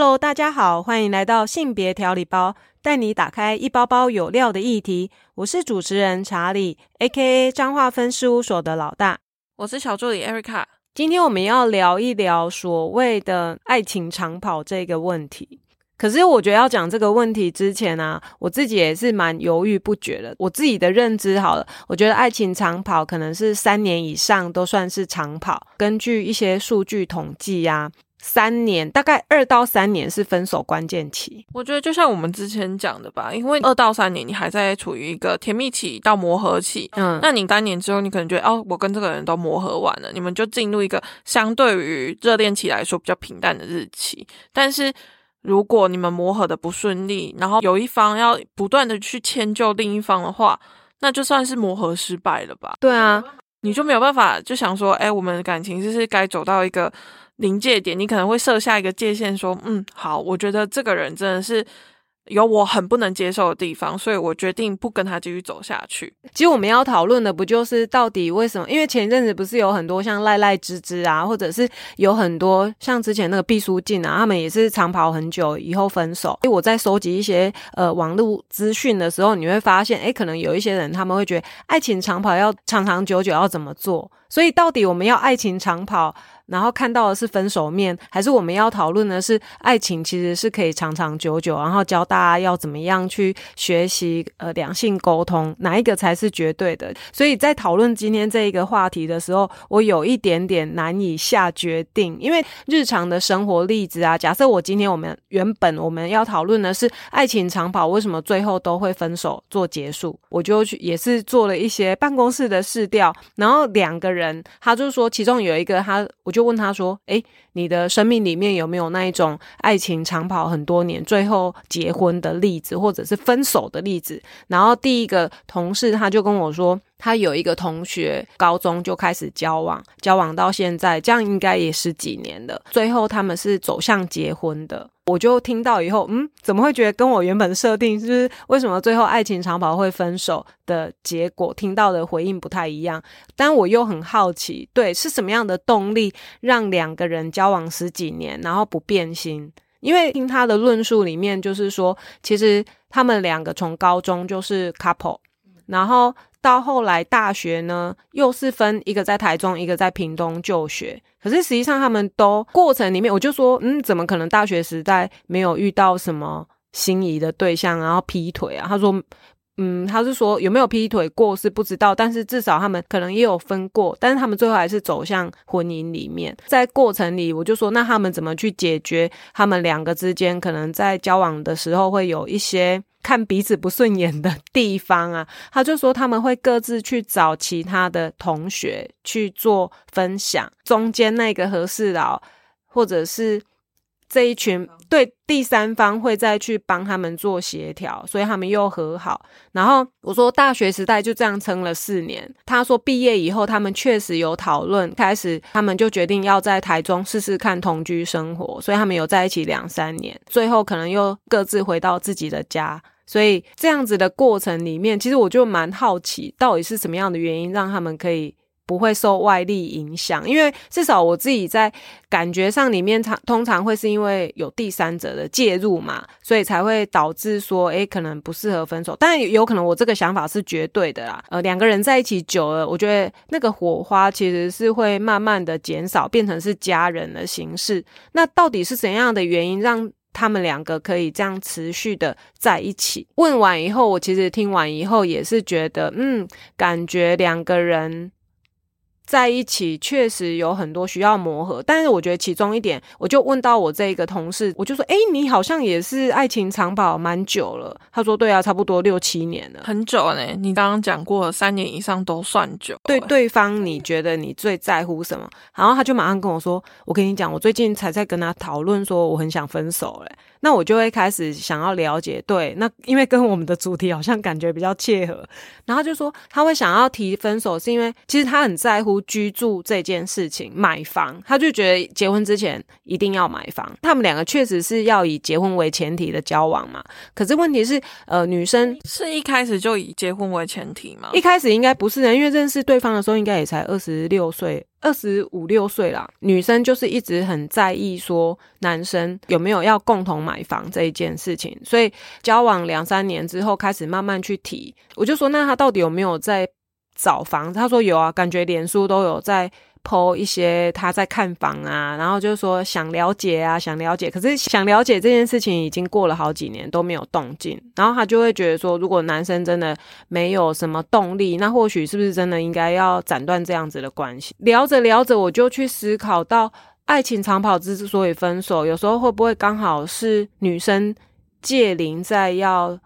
Hello，大家好，欢迎来到性别调理包，带你打开一包包有料的议题。我是主持人查理，A.K.A 彰化分事务所的老大。我是小助理 Erica。今天我们要聊一聊所谓的爱情长跑这个问题。可是我觉得要讲这个问题之前啊，我自己也是蛮犹豫不决的。我自己的认知好了，我觉得爱情长跑可能是三年以上都算是长跑。根据一些数据统计呀，三年大概二到三年是分手关键期。我觉得就像我们之前讲的吧，因为二到三年你还在处于一个甜蜜期到磨合期，嗯，那你三年之后你可能觉得哦，我跟这个人都磨合完了，你们就进入一个相对于热恋期来说比较平淡的日期，但是。如果你们磨合的不顺利，然后有一方要不断的去迁就另一方的话，那就算是磨合失败了吧？对啊，你就没有办法就想说，哎，我们的感情就是该走到一个临界点，你可能会设下一个界限，说，嗯，好，我觉得这个人真的是。有我很不能接受的地方，所以我决定不跟他继续走下去。其实我们要讨论的不就是到底为什么？因为前一阵子不是有很多像赖赖芝芝啊，或者是有很多像之前那个毕书尽啊，他们也是长跑很久以后分手。我在收集一些呃网络资讯的时候，你会发现，哎，可能有一些人他们会觉得爱情长跑要长长久久要怎么做？所以到底我们要爱情长跑？然后看到的是分手面，还是我们要讨论的是爱情其实是可以长长久久，然后教大家要怎么样去学习呃两性沟通，哪一个才是绝对的？所以在讨论今天这一个话题的时候，我有一点点难以下决定，因为日常的生活例子啊，假设我今天我们原本我们要讨论的是爱情长跑，为什么最后都会分手做结束？我就去也是做了一些办公室的试调，然后两个人他就说其中有一个他我就。就问他说：“诶，你的生命里面有没有那一种爱情长跑很多年，最后结婚的例子，或者是分手的例子？”然后第一个同事他就跟我说，他有一个同学高中就开始交往，交往到现在，这样应该也十几年了。最后他们是走向结婚的。我就听到以后，嗯，怎么会觉得跟我原本设定就是为什么最后爱情长跑会分手的结果，听到的回应不太一样？但我又很好奇，对，是什么样的动力让两个人交往十几年，然后不变心？因为听他的论述里面，就是说，其实他们两个从高中就是 couple，然后。到后来大学呢，又是分一个在台中，一个在屏东就学。可是实际上他们都过程里面，我就说，嗯，怎么可能大学时代没有遇到什么心仪的对象，然后劈腿啊？他说，嗯，他是说有没有劈腿过是不知道，但是至少他们可能也有分过，但是他们最后还是走向婚姻里面。在过程里，我就说，那他们怎么去解决他们两个之间可能在交往的时候会有一些。看彼此不顺眼的地方啊，他就说他们会各自去找其他的同学去做分享，中间那个和事佬或者是这一群对第三方会再去帮他们做协调，所以他们又和好。然后我说大学时代就这样撑了四年。他说毕业以后他们确实有讨论，开始他们就决定要在台中试试看同居生活，所以他们有在一起两三年，最后可能又各自回到自己的家。所以这样子的过程里面，其实我就蛮好奇，到底是什么样的原因让他们可以不会受外力影响？因为至少我自己在感觉上里面，常通常会是因为有第三者的介入嘛，所以才会导致说，诶，可能不适合分手。但有可能我这个想法是绝对的啦。呃，两个人在一起久了，我觉得那个火花其实是会慢慢的减少，变成是家人的形式。那到底是怎样的原因让？他们两个可以这样持续的在一起。问完以后，我其实听完以后也是觉得，嗯，感觉两个人。在一起确实有很多需要磨合，但是我觉得其中一点，我就问到我这一个同事，我就说：“哎，你好像也是爱情长跑蛮久了。”他说：“对啊，差不多六七年了，很久呢。你刚刚讲过三年以上都算久。对对方，你觉得你最在乎什么？然后他就马上跟我说：“我跟你讲，我最近才在跟他讨论说我很想分手。”嘞，那我就会开始想要了解，对，那因为跟我们的主题好像感觉比较切合，然后就说他会想要提分手，是因为其实他很在乎。出居住这件事情，买房，他就觉得结婚之前一定要买房。他们两个确实是要以结婚为前提的交往嘛。可是问题是，呃，女生是一开始就以结婚为前提吗？一开始应该不是的，因为认识对方的时候应该也才二十六岁、二十五六岁啦。女生就是一直很在意说男生有没有要共同买房这一件事情，所以交往两三年之后开始慢慢去提。我就说，那他到底有没有在？找房子，他说有啊，感觉脸书都有在剖一些他在看房啊，然后就是说想了解啊，想了解，可是想了解这件事情已经过了好几年都没有动静，然后他就会觉得说，如果男生真的没有什么动力，那或许是不是真的应该要斩断这样子的关系？聊着聊着，我就去思考到，爱情长跑之所以分手，有时候会不会刚好是女生借龄在要。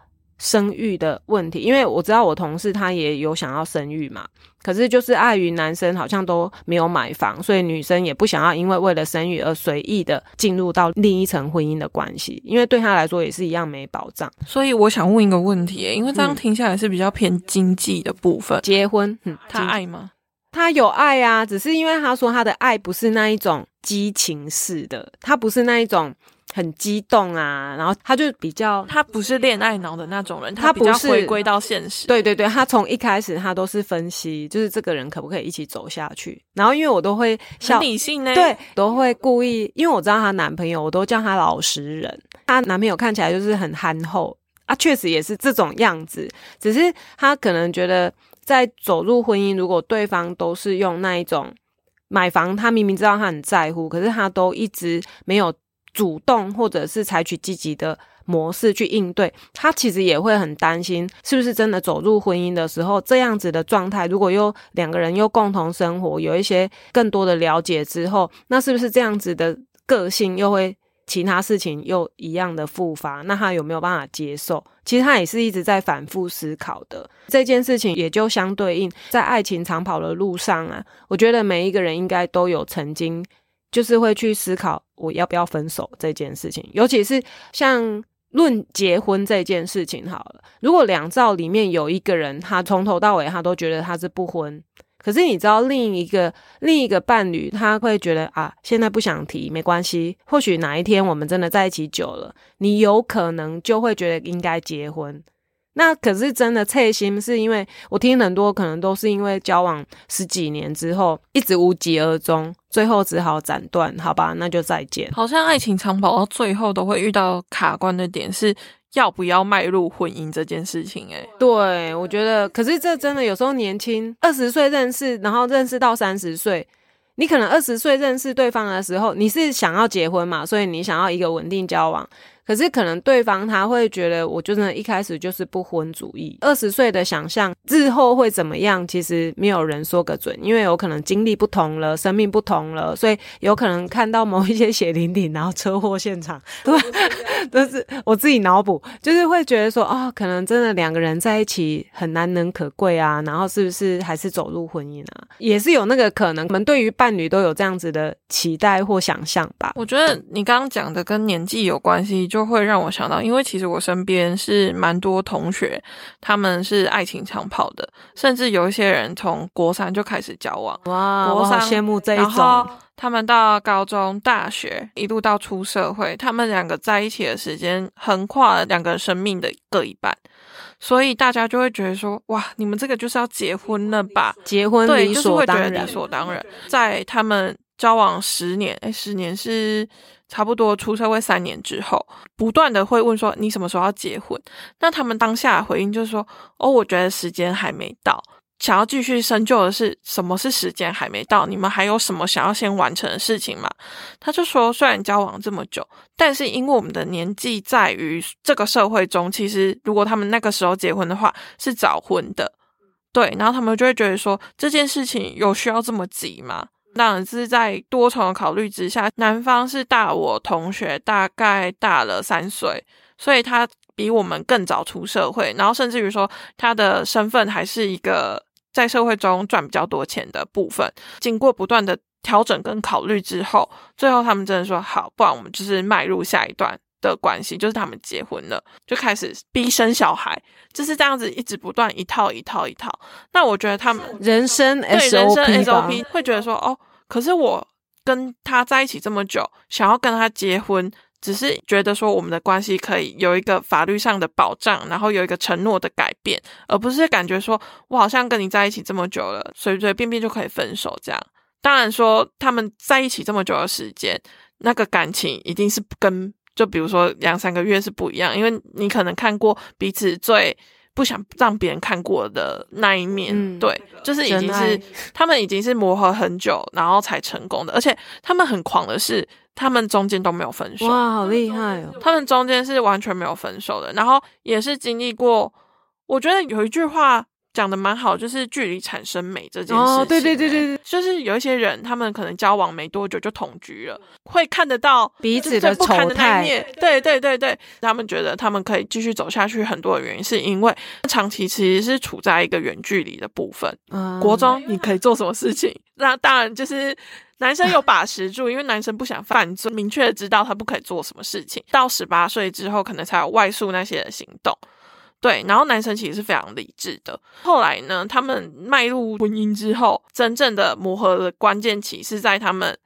生育的问题，因为我知道我同事他也有想要生育嘛，可是就是碍于男生好像都没有买房，所以女生也不想要因为为了生育而随意的进入到另一层婚姻的关系，因为对他来说也是一样没保障。所以我想问一个问题，因为这样听下来是比较偏经济的部分，结婚，嗯他爱吗？他有爱啊，只是因为他说他的爱不是那一种激情式的，他不是那一种。很激动啊，然后他就比较，他不是恋爱脑的那种人，他比较回归到现实。对对对，他从一开始他都是分析，就是这个人可不可以一起走下去。然后因为我都会很理性呢，对，都会故意，因为我知道她男朋友，我都叫他老实人。她男朋友看起来就是很憨厚啊，确实也是这种样子。只是他可能觉得，在走入婚姻，如果对方都是用那一种买房，他明明知道他很在乎，可是他都一直没有。主动或者是采取积极的模式去应对，他其实也会很担心，是不是真的走入婚姻的时候，这样子的状态，如果又两个人又共同生活，有一些更多的了解之后，那是不是这样子的个性又会其他事情又一样的复发？那他有没有办法接受？其实他也是一直在反复思考的这件事情，也就相对应在爱情长跑的路上啊，我觉得每一个人应该都有曾经。就是会去思考我要不要分手这件事情，尤其是像论结婚这件事情好了。如果两造里面有一个人，他从头到尾他都觉得他是不婚，可是你知道另一个另一个伴侣他会觉得啊，现在不想提没关系，或许哪一天我们真的在一起久了，你有可能就会觉得应该结婚。那可是真的刺心，是因为我听很多，可能都是因为交往十几年之后一直无疾而终，最后只好斩断。好吧，那就再见。好像爱情长跑到最后都会遇到卡关的点，是要不要迈入婚姻这件事情。诶，对我觉得，可是这真的有时候年轻二十岁认识，然后认识到三十岁。你可能二十岁认识对方的时候，你是想要结婚嘛？所以你想要一个稳定交往。可是可能对方他会觉得，我就真的一开始就是不婚主义。二十岁的想象日后会怎么样，其实没有人说个准，因为有可能经历不同了，生命不同了，所以有可能看到某一些血淋淋，然后车祸现场，对，都是我自己脑补，就是会觉得说，哦，可能真的两个人在一起很难能可贵啊，然后是不是还是走入婚姻啊？也是有那个可能，我们对于伴侣都有这样子的期待或想象吧。我觉得你刚刚讲的跟年纪有关系。就会让我想到，因为其实我身边是蛮多同学，他们是爱情长跑的，甚至有一些人从国三就开始交往。哇，羡慕这一种。他们到高中、大学，一路到出社会，他们两个在一起的时间横跨了两个生命的各一半，所以大家就会觉得说，哇，你们这个就是要结婚了吧？结婚对，就是会觉得，理所当然。在他们交往十年，哎，十年是。差不多出社会三年之后，不断的会问说你什么时候要结婚？那他们当下回应就是说，哦，我觉得时间还没到。想要继续深究的是什么是时间还没到？你们还有什么想要先完成的事情吗？他就说，虽然交往这么久，但是因为我们的年纪在于这个社会中，其实如果他们那个时候结婚的话是早婚的，对，然后他们就会觉得说这件事情有需要这么急吗？那是在多重的考虑之下，男方是大我同学，大概大了三岁，所以他比我们更早出社会，然后甚至于说他的身份还是一个在社会中赚比较多钱的部分。经过不断的调整跟考虑之后，最后他们真的说好，不然我们就是迈入下一段的关系，就是他们结婚了，就开始逼生小孩，就是这样子一直不断一套一套一套。那我觉得他们人生对人生 SOP 会觉得说，哦，可是我跟他在一起这么久，想要跟他结婚，只是觉得说我们的关系可以有一个法律上的保障，然后有一个承诺的改变，而不是感觉说我好像跟你在一起这么久了，随随便便就可以分手这样。当然说他们在一起这么久的时间，那个感情一定是跟。就比如说两三个月是不一样，因为你可能看过彼此最不想让别人看过的那一面，对，就是已经是他们已经是磨合很久，然后才成功的，而且他们很狂的是，他们中间都没有分手，哇，好厉害哦！他们中间是完全没有分手的，然后也是经历过，我觉得有一句话。讲的蛮好，就是距离产生美这件事情。哦，对对对对就是有一些人，他们可能交往没多久就同居了，会看得到彼此的丑态。对对对对，他们觉得他们可以继续走下去，很多的原因是因为长期其实是处在一个远距离的部分。嗯，国中你可以做什么事情？那当然就是男生有把持住，因为男生不想犯罪，明确的知道他不可以做什么事情。到十八岁之后，可能才有外宿那些的行动。对，然后男生其实是非常理智的。后来呢，他们迈入婚姻之后，真正的磨合的关键期是在他们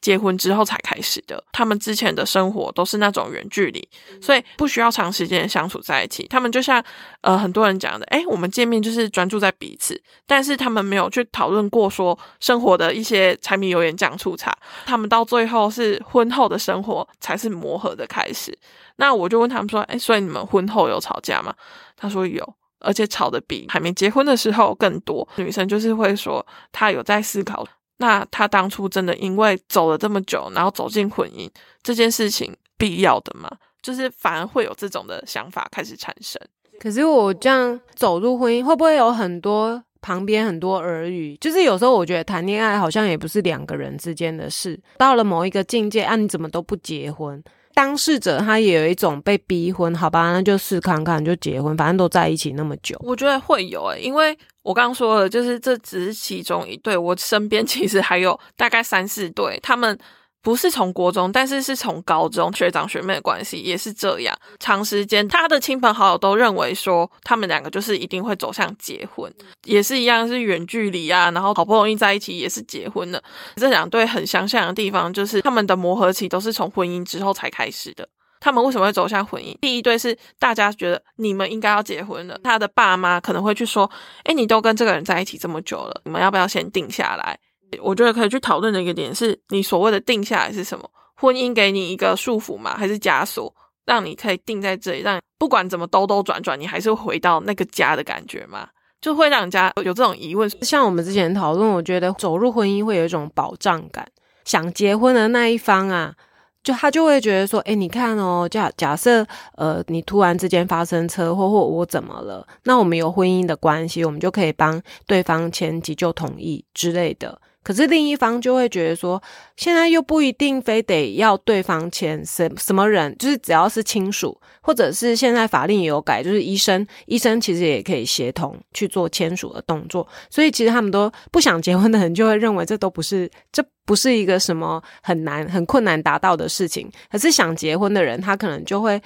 结婚之后才开始的。他们之前的生活都是那种远距离，所以不需要长时间相处在一起。他们就像呃很多人讲的，哎，我们见面就是专注在彼此，但是他们没有去讨论过说生活的一些柴米油盐酱醋茶。他们到最后是婚后的生活才是磨合的开始。那我就问他们说，哎，所以你们婚后有吵架吗？他说有，而且吵的比还没结婚的时候更多。女生就是会说，她有在思考，那他当初真的因为走了这么久，然后走进婚姻这件事情必要的吗？就是反而会有这种的想法开始产生。可是我这样走入婚姻，会不会有很多旁边很多耳语？就是有时候我觉得谈恋爱好像也不是两个人之间的事，到了某一个境界，啊，你怎么都不结婚？当事者他也有一种被逼婚，好吧，那就试看看，就结婚，反正都在一起那么久。我觉得会有诶，因为我刚刚说了，就是这只是其中一对，我身边其实还有大概三四对，他们。不是从国中，但是是从高中学长学妹的关系也是这样。长时间，他的亲朋好友都认为说他们两个就是一定会走向结婚，也是一样是远距离啊，然后好不容易在一起也是结婚了。这两对很相像的地方就是他们的磨合期都是从婚姻之后才开始的。他们为什么会走向婚姻？第一对是大家觉得你们应该要结婚了，他的爸妈可能会去说：“哎，你都跟这个人在一起这么久了，你们要不要先定下来？”我觉得可以去讨论的一个点是，你所谓的定下来是什么？婚姻给你一个束缚吗？还是枷锁，让你可以定在这里，让不管怎么兜兜转转，你还是回到那个家的感觉吗？就会让人家有这种疑问。像我们之前讨论，我觉得走入婚姻会有一种保障感。想结婚的那一方啊，就他就会觉得说，哎，你看哦，假假设呃，你突然之间发生车祸或我怎么了，那我们有婚姻的关系，我们就可以帮对方签急救同意之类的。可是另一方就会觉得说，现在又不一定非得要对方签什什么人，就是只要是亲属，或者是现在法令也有改，就是医生，医生其实也可以协同去做签署的动作。所以其实他们都不想结婚的人就会认为这都不是，这不是一个什么很难、很困难达到的事情。可是想结婚的人，他可能就会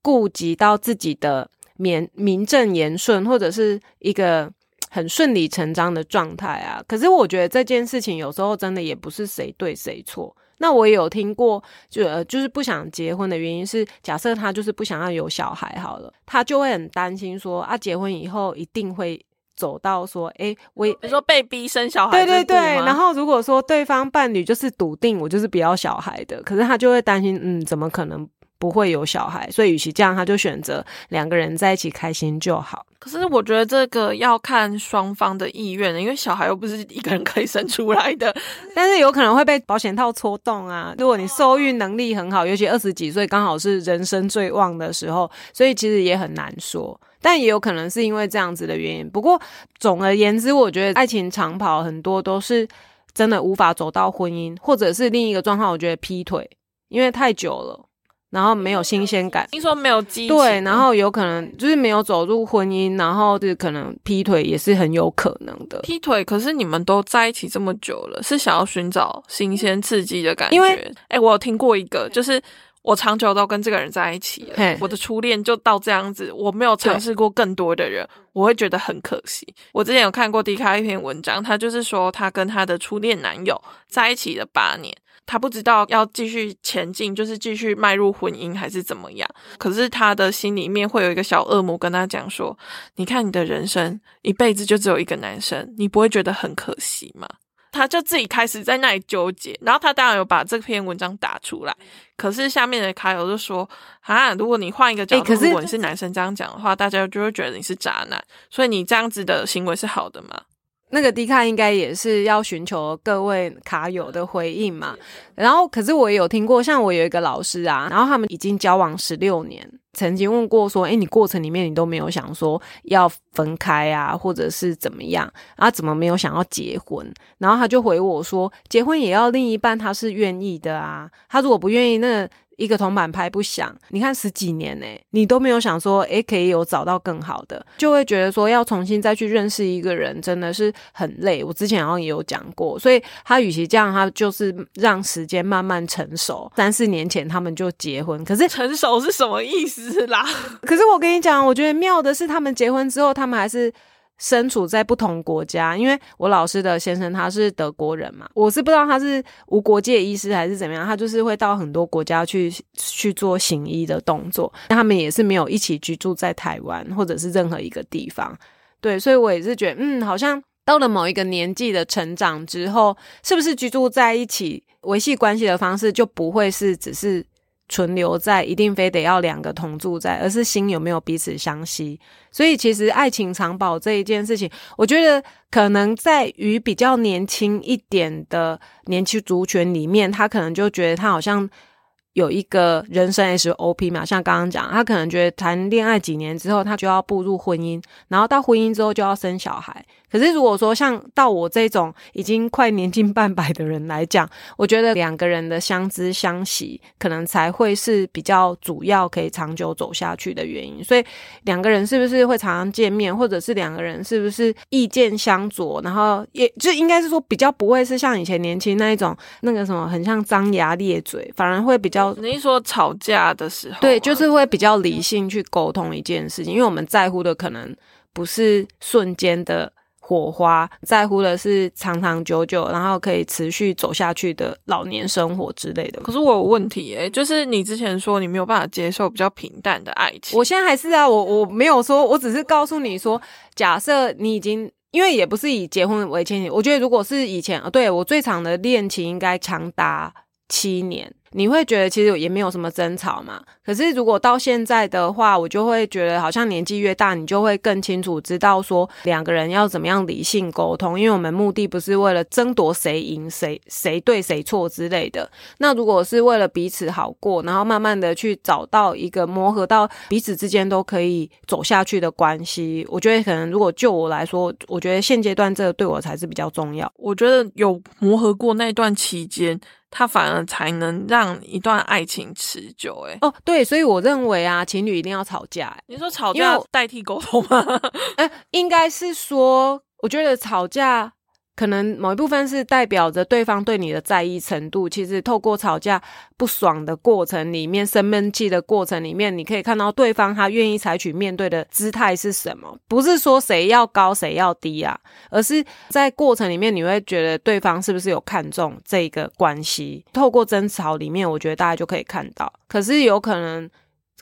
顾及到自己的名名正言顺，或者是一个。很顺理成章的状态啊，可是我觉得这件事情有时候真的也不是谁对谁错。那我也有听过，就呃，就是不想结婚的原因是，假设他就是不想要有小孩好了，他就会很担心说啊，结婚以后一定会走到说，哎，我你说被逼生小孩，对对对。然后如果说对方伴侣就是笃定我就是不要小孩的，可是他就会担心，嗯，怎么可能？不会有小孩，所以与其这样，他就选择两个人在一起开心就好。可是我觉得这个要看双方的意愿，因为小孩又不是一个人可以生出来的，但是有可能会被保险套戳动啊。如果你受孕能力很好，尤其二十几岁刚好是人生最旺的时候，所以其实也很难说。但也有可能是因为这样子的原因。不过总而言之，我觉得爱情长跑很多都是真的无法走到婚姻，或者是另一个状况，我觉得劈腿，因为太久了。然后没有新鲜感，听说没有激对，然后有可能就是没有走入婚姻，然后就可能劈腿也是很有可能的。劈腿，可是你们都在一起这么久了，是想要寻找新鲜刺激的感觉？因为，哎，我有听过一个，就是。我长久都跟这个人在一起了，我的初恋就到这样子，我没有尝试过更多的人，我会觉得很可惜。我之前有看过迪卡一篇文章，他就是说他跟他的初恋男友在一起了八年，他不知道要继续前进，就是继续迈入婚姻还是怎么样。可是他的心里面会有一个小恶魔跟他讲说：“你看你的人生一辈子就只有一个男生，你不会觉得很可惜吗？”他就自己开始在那里纠结，然后他当然有把这篇文章打出来，可是下面的卡友就说：“啊，如果你换一个角度，如果你是男生这样讲的话，大家就会觉得你是渣男，所以你这样子的行为是好的吗？”那个迪卡应该也是要寻求各位卡友的回应嘛。然后，可是我也有听过，像我有一个老师啊，然后他们已经交往十六年，曾经问过说：“哎，你过程里面你都没有想说要分开啊，或者是怎么样啊？怎么没有想要结婚？”然后他就回我说：“结婚也要另一半他是愿意的啊，他如果不愿意，那……”一个铜板拍不响，你看十几年呢，你都没有想说，诶，可以有找到更好的，就会觉得说要重新再去认识一个人，真的是很累。我之前好像也有讲过，所以他与其这样，他就是让时间慢慢成熟。三四年前他们就结婚，可是成熟是什么意思啦？可是我跟你讲，我觉得妙的是，他们结婚之后，他们还是。身处在不同国家，因为我老师的先生他是德国人嘛，我是不知道他是无国界医师还是怎么样，他就是会到很多国家去去做行医的动作。他们也是没有一起居住在台湾或者是任何一个地方，对，所以我也是觉得，嗯，好像到了某一个年纪的成长之后，是不是居住在一起维系关系的方式就不会是只是。存留在一定非得要两个同住在，而是心有没有彼此相吸。所以其实爱情长保这一件事情，我觉得可能在于比较年轻一点的年轻族群里面，他可能就觉得他好像。有一个人生 SOP 嘛，像刚刚讲，他可能觉得谈恋爱几年之后，他就要步入婚姻，然后到婚姻之后就要生小孩。可是如果说像到我这种已经快年近半百的人来讲，我觉得两个人的相知相惜，可能才会是比较主要可以长久走下去的原因。所以两个人是不是会常常见面，或者是两个人是不是意见相左，然后也就应该是说比较不会是像以前年轻那一种那个什么很像张牙咧嘴，反而会比较。你一说吵架的时候，对，就是会比较理性去沟通一件事情，因为我们在乎的可能不是瞬间的火花，在乎的是长长久久，然后可以持续走下去的老年生活之类的。可是我有问题诶，就是你之前说你没有办法接受比较平淡的爱情，我现在还是啊，我我没有说，我只是告诉你说，假设你已经，因为也不是以结婚为前提，我觉得如果是以前，对我最长的恋情应该长达七年。你会觉得其实也没有什么争吵嘛？可是如果到现在的话，我就会觉得好像年纪越大，你就会更清楚知道说两个人要怎么样理性沟通，因为我们目的不是为了争夺谁赢谁谁对谁错之类的。那如果是为了彼此好过，然后慢慢的去找到一个磨合到彼此之间都可以走下去的关系，我觉得可能如果就我来说，我觉得现阶段这个对我才是比较重要。我觉得有磨合过那段期间。他反而才能让一段爱情持久，哎哦，对，所以我认为啊，情侣一定要吵架。你说吵架代替沟通吗？哎，应该是说，我觉得吵架。可能某一部分是代表着对方对你的在意程度。其实透过吵架不爽的过程里面，生闷气的过程里面，你可以看到对方他愿意采取面对的姿态是什么。不是说谁要高谁要低啊，而是在过程里面你会觉得对方是不是有看重这个关系。透过争吵里面，我觉得大家就可以看到。可是有可能。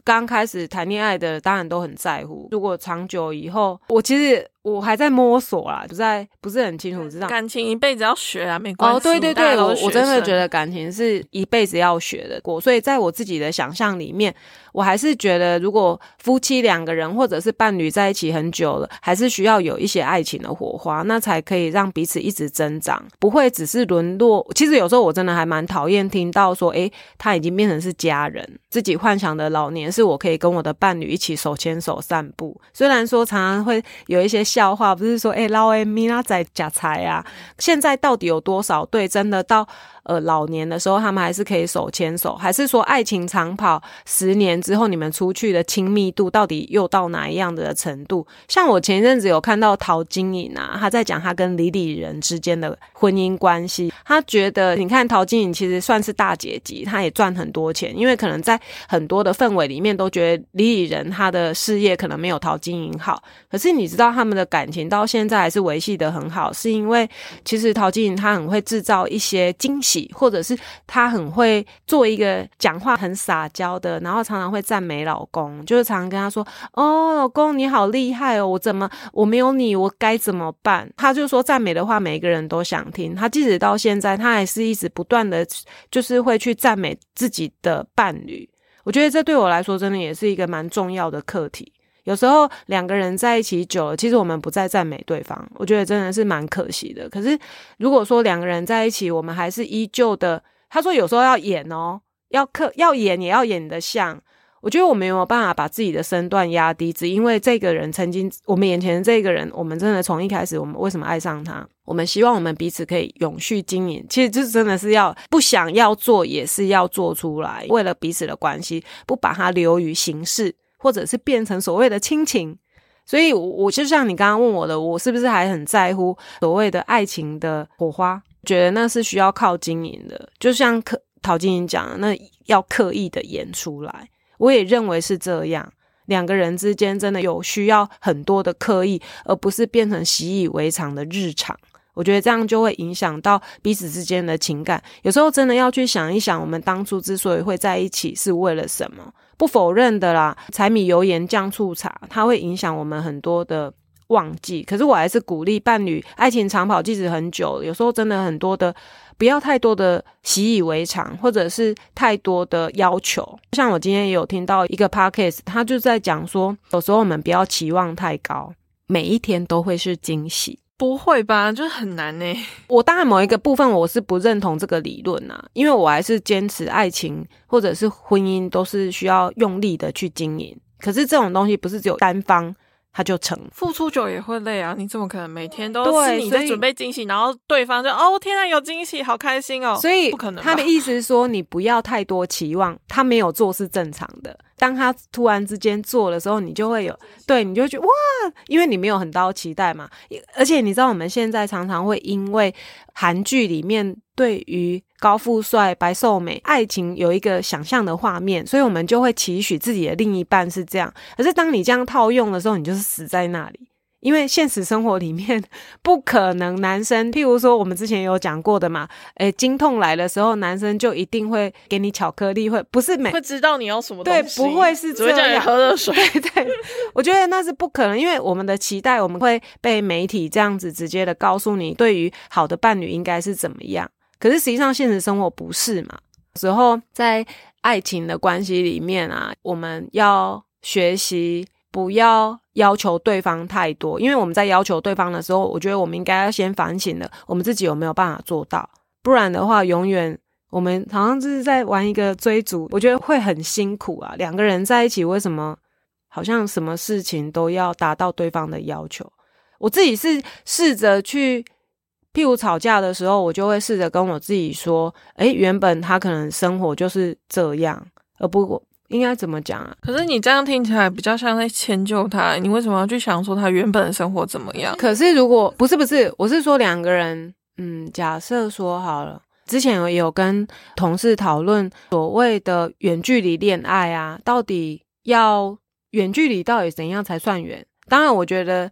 刚开始谈恋爱的当然都很在乎，如果长久以后，我其实我还在摸索啦，不在不是很清楚知道。感情一辈子要学啊，没关系。哦，对对对，我我真的觉得感情是一辈子要学的过，所以在我自己的想象里面，我还是觉得，如果夫妻两个人或者是伴侣在一起很久了，还是需要有一些爱情的火花，那才可以让彼此一直增长，不会只是沦落。其实有时候我真的还蛮讨厌听到说，诶，他已经变成是家人，自己幻想的老年。是我可以跟我的伴侣一起手牵手散步，虽然说常常会有一些笑话，不是说哎老哎米拉仔假财啊？现在到底有多少对真的到？呃，老年的时候，他们还是可以手牵手，还是说爱情长跑十年之后，你们出去的亲密度到底又到哪一样的程度？像我前一阵子有看到陶晶莹啊，她在讲她跟李李仁之间的婚姻关系，她觉得你看陶晶莹其实算是大姐级，她也赚很多钱，因为可能在很多的氛围里面都觉得李李仁他的事业可能没有陶晶莹好，可是你知道他们的感情到现在还是维系的很好，是因为其实陶晶莹她很会制造一些惊喜。或者是她很会做一个讲话很撒娇的，然后常常会赞美老公，就是常常跟他说：“哦，老公你好厉害哦，我怎么我没有你我该怎么办？”他就说赞美的话每个人都想听。他即使到现在，他还是一直不断的，就是会去赞美自己的伴侣。我觉得这对我来说真的也是一个蛮重要的课题。有时候两个人在一起久了，其实我们不再赞美对方，我觉得真的是蛮可惜的。可是如果说两个人在一起，我们还是依旧的，他说有时候要演哦，要刻要演也要演的像。我觉得我没有办法把自己的身段压低，只因为这个人曾经我们眼前的这个人，我们真的从一开始我们为什么爱上他？我们希望我们彼此可以永续经营，其实就真的是要不想要做也是要做出来，为了彼此的关系，不把它流于形式。或者是变成所谓的亲情，所以，我就像你刚刚问我的，我是不是还很在乎所谓的爱情的火花？觉得那是需要靠经营的，就像可陶晶莹讲的，那要刻意的演出来。我也认为是这样，两个人之间真的有需要很多的刻意，而不是变成习以为常的日常。我觉得这样就会影响到彼此之间的情感。有时候真的要去想一想，我们当初之所以会在一起是为了什么？不否认的啦，柴米油盐酱醋茶，它会影响我们很多的忘记。可是我还是鼓励伴侣爱情长跑，即使很久，有时候真的很多的不要太多的习以为常，或者是太多的要求。像我今天也有听到一个 podcast，他就在讲说，有时候我们不要期望太高，每一天都会是惊喜。不会吧，就是很难呢。我当然某一个部分我是不认同这个理论呐，因为我还是坚持爱情或者是婚姻都是需要用力的去经营。可是这种东西不是只有单方。他就成付出久也会累啊！你怎么可能每天都是你在准备惊喜，然后对方就哦天啊有惊喜，好开心哦！所以不可能。他的意思是说，你不要太多期望，他没有做是正常的。当他突然之间做的时候，你就会有对，你就觉得哇，因为你没有很高期待嘛。而且你知道，我们现在常常会因为韩剧里面对于。高富帅、白瘦美，爱情有一个想象的画面，所以我们就会期许自己的另一半是这样。可是当你这样套用的时候，你就是死在那里，因为现实生活里面 不可能。男生，譬如说我们之前有讲过的嘛，诶，经痛来的时候，男生就一定会给你巧克力，会不是每会知道你要什么对，不会是这样。喝热水，对对，我觉得那是不可能，因为我们的期待，我们会被媒体这样子直接的告诉你，对于好的伴侣应该是怎么样。可是实际上，现实生活不是嘛？有时候在爱情的关系里面啊，我们要学习不要要求对方太多，因为我们在要求对方的时候，我觉得我们应该要先反省了，我们自己有没有办法做到？不然的话，永远我们好像就是在玩一个追逐，我觉得会很辛苦啊。两个人在一起，为什么好像什么事情都要达到对方的要求？我自己是试着去。譬如吵架的时候，我就会试着跟我自己说：“诶，原本他可能生活就是这样，而不应该怎么讲啊？”可是你这样听起来比较像在迁就他，你为什么要去想说他原本的生活怎么样？可是如果不是不是，我是说两个人，嗯，假设说好了，之前有有跟同事讨论所谓的远距离恋爱啊，到底要远距离到底怎样才算远？当然，我觉得。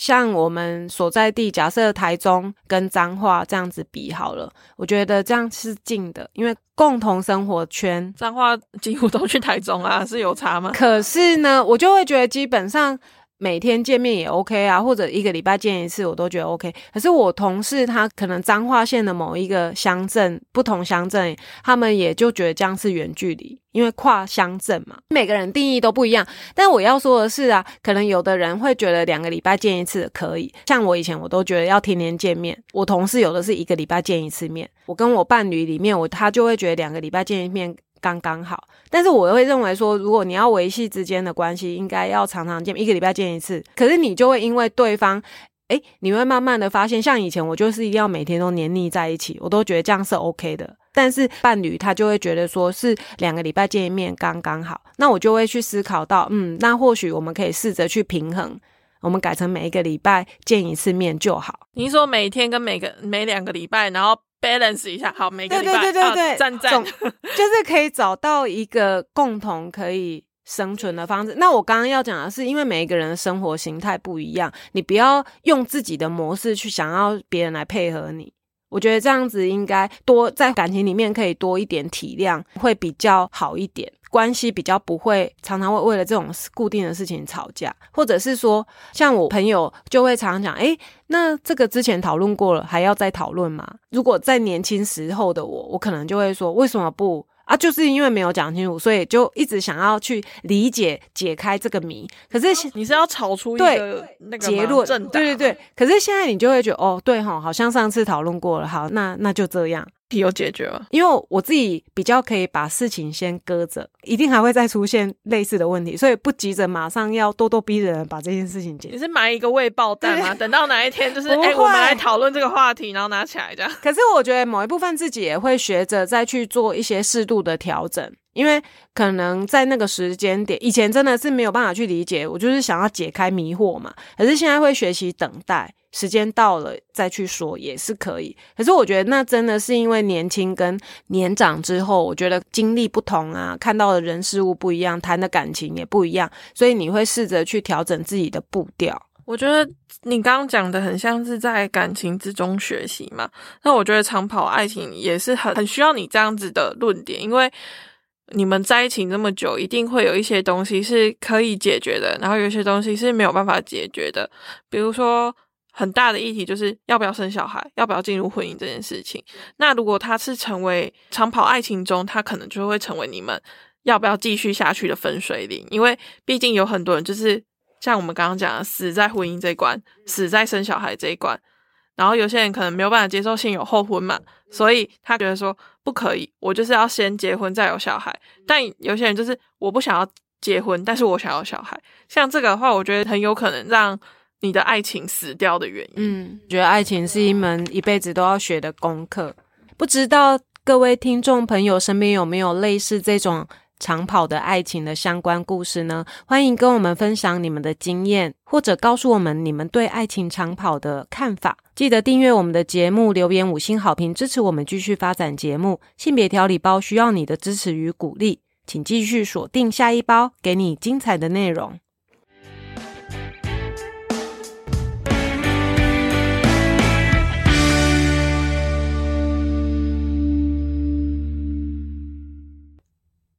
像我们所在地，假设台中跟彰化这样子比好了，我觉得这样是近的，因为共同生活圈，彰化几乎都去台中啊，是有差吗？可是呢，我就会觉得基本上。每天见面也 OK 啊，或者一个礼拜见一次，我都觉得 OK。可是我同事他可能彰化县的某一个乡镇，不同乡镇，他们也就觉得这样是远距离，因为跨乡镇嘛，每个人定义都不一样。但我要说的是啊，可能有的人会觉得两个礼拜见一次可以，像我以前我都觉得要天天见面。我同事有的是一个礼拜见一次面，我跟我伴侣里面，我他就会觉得两个礼拜见一面。刚刚好。但是我会认为说，如果你要维系之间的关系，应该要常常见，一个礼拜见一次。可是你就会因为对方。哎，你会慢慢的发现，像以前我就是一定要每天都黏腻在一起，我都觉得这样是 OK 的。但是伴侣他就会觉得说是两个礼拜见一面刚刚好，那我就会去思考到，嗯，那或许我们可以试着去平衡，我们改成每一个礼拜见一次面就好。你说每天跟每个每两个礼拜，然后 balance 一下，好，每个礼拜对对对对对，赞赞，就是可以找到一个共同可以。生存的方式。那我刚刚要讲的是，因为每一个人的生活形态不一样，你不要用自己的模式去想要别人来配合你。我觉得这样子应该多在感情里面可以多一点体谅，会比较好一点，关系比较不会常常会为了这种固定的事情吵架，或者是说，像我朋友就会常常讲，哎，那这个之前讨论过了，还要再讨论吗？如果在年轻时候的我，我可能就会说，为什么不？啊，就是因为没有讲清楚，所以就一直想要去理解、解开这个谜。可是你是要吵出一个那个结论，对对对。可是现在你就会觉得，哦，对哈，好像上次讨论过了，好，那那就这样。有解决了，因为我自己比较可以把事情先搁着，一定还会再出现类似的问题，所以不急着马上要咄咄逼人把这件事情解决。你是埋一个未爆弹吗？等到哪一天就是哎，我们来讨论这个话题，然后拿起来这样。可是我觉得某一部分自己也会学着再去做一些适度的调整。因为可能在那个时间点，以前真的是没有办法去理解，我就是想要解开迷惑嘛。可是现在会学习等待，时间到了再去说也是可以。可是我觉得那真的是因为年轻跟年长之后，我觉得经历不同啊，看到的人事物不一样，谈的感情也不一样，所以你会试着去调整自己的步调。我觉得你刚刚讲的很像是在感情之中学习嘛。那我觉得长跑爱情也是很很需要你这样子的论点，因为。你们在一起那么久，一定会有一些东西是可以解决的，然后有些东西是没有办法解决的。比如说，很大的议题就是要不要生小孩，要不要进入婚姻这件事情。那如果他是成为长跑爱情中，他可能就会成为你们要不要继续下去的分水岭。因为毕竟有很多人就是像我们刚刚讲的，死在婚姻这一关，死在生小孩这一关。然后有些人可能没有办法接受先有后婚嘛，所以他觉得说不可以，我就是要先结婚再有小孩。但有些人就是我不想要结婚，但是我想要小孩。像这个的话，我觉得很有可能让你的爱情死掉的原因。嗯，觉得爱情是一门一辈子都要学的功课。不知道各位听众朋友身边有没有类似这种？长跑的爱情的相关故事呢？欢迎跟我们分享你们的经验，或者告诉我们你们对爱情长跑的看法。记得订阅我们的节目，留言五星好评，支持我们继续发展节目。性别调理包需要你的支持与鼓励，请继续锁定下一包，给你精彩的内容。